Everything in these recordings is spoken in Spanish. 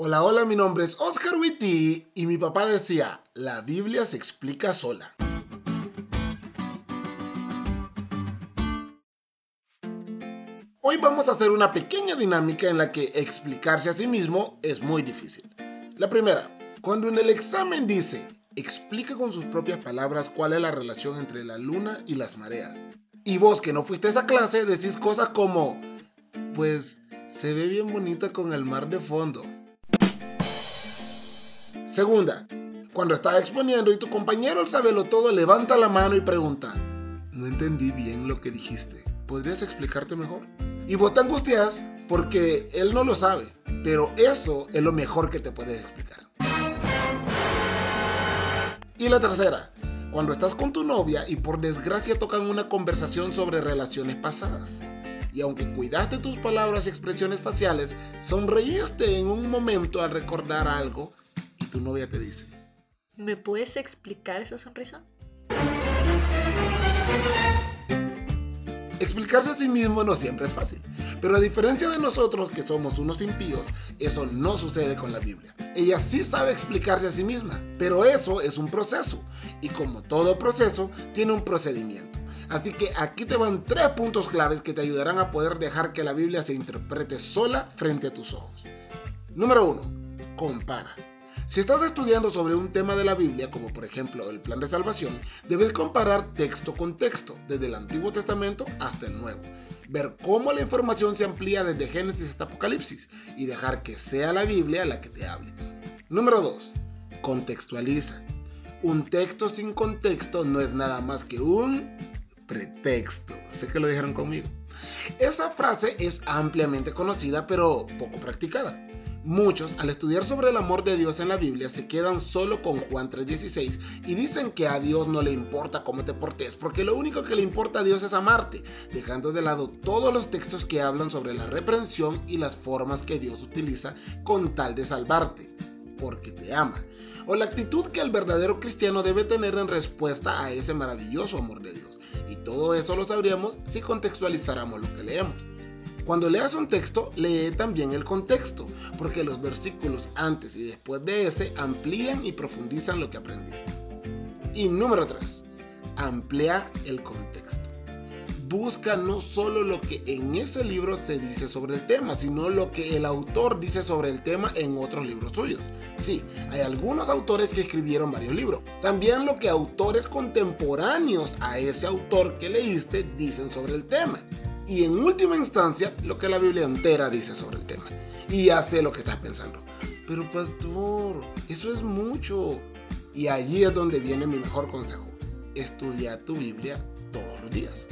Hola, hola, mi nombre es Oscar Witty y mi papá decía, la Biblia se explica sola. Hoy vamos a hacer una pequeña dinámica en la que explicarse a sí mismo es muy difícil. La primera, cuando en el examen dice, explica con sus propias palabras cuál es la relación entre la luna y las mareas. Y vos que no fuiste a esa clase decís cosas como, pues se ve bien bonita con el mar de fondo. Segunda, cuando estás exponiendo y tu compañero el sabelo todo levanta la mano y pregunta, no entendí bien lo que dijiste, ¿podrías explicarte mejor? Y vos te angustias porque él no lo sabe, pero eso es lo mejor que te puedes explicar. Y la tercera, cuando estás con tu novia y por desgracia tocan una conversación sobre relaciones pasadas. Y aunque cuidaste tus palabras y expresiones faciales, sonreíste en un momento al recordar algo tu novia te dice, ¿Me puedes explicar esa sonrisa? Explicarse a sí mismo no siempre es fácil, pero a diferencia de nosotros que somos unos impíos, eso no sucede con la Biblia. Ella sí sabe explicarse a sí misma, pero eso es un proceso, y como todo proceso, tiene un procedimiento. Así que aquí te van tres puntos claves que te ayudarán a poder dejar que la Biblia se interprete sola frente a tus ojos. Número 1. Compara. Si estás estudiando sobre un tema de la Biblia, como por ejemplo el plan de salvación, debes comparar texto con texto, desde el Antiguo Testamento hasta el Nuevo. Ver cómo la información se amplía desde Génesis hasta Apocalipsis y dejar que sea la Biblia la que te hable. Número 2. Contextualiza. Un texto sin contexto no es nada más que un pretexto. Sé que lo dijeron conmigo. Esa frase es ampliamente conocida pero poco practicada. Muchos, al estudiar sobre el amor de Dios en la Biblia, se quedan solo con Juan 3:16 y dicen que a Dios no le importa cómo te portes, porque lo único que le importa a Dios es amarte, dejando de lado todos los textos que hablan sobre la reprensión y las formas que Dios utiliza con tal de salvarte, porque te ama. O la actitud que el verdadero cristiano debe tener en respuesta a ese maravilloso amor de Dios. Y todo eso lo sabríamos si contextualizáramos lo que leemos. Cuando leas un texto, lee también el contexto, porque los versículos antes y después de ese amplían y profundizan lo que aprendiste. Y número 3. Amplía el contexto. Busca no solo lo que en ese libro se dice sobre el tema, sino lo que el autor dice sobre el tema en otros libros suyos. Sí, hay algunos autores que escribieron varios libros. También lo que autores contemporáneos a ese autor que leíste dicen sobre el tema y en última instancia lo que la Biblia entera dice sobre el tema. Y ya sé lo que estás pensando. Pero pastor, eso es mucho. Y allí es donde viene mi mejor consejo. Estudia tu Biblia todos los días.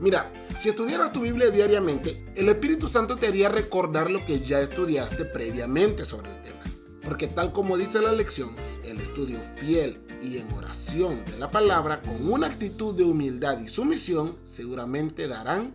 Mira, si estudiaras tu Biblia diariamente, el Espíritu Santo te haría recordar lo que ya estudiaste previamente sobre el tema. Porque tal como dice la lección, el estudio fiel y en oración de la palabra con una actitud de humildad y sumisión seguramente darán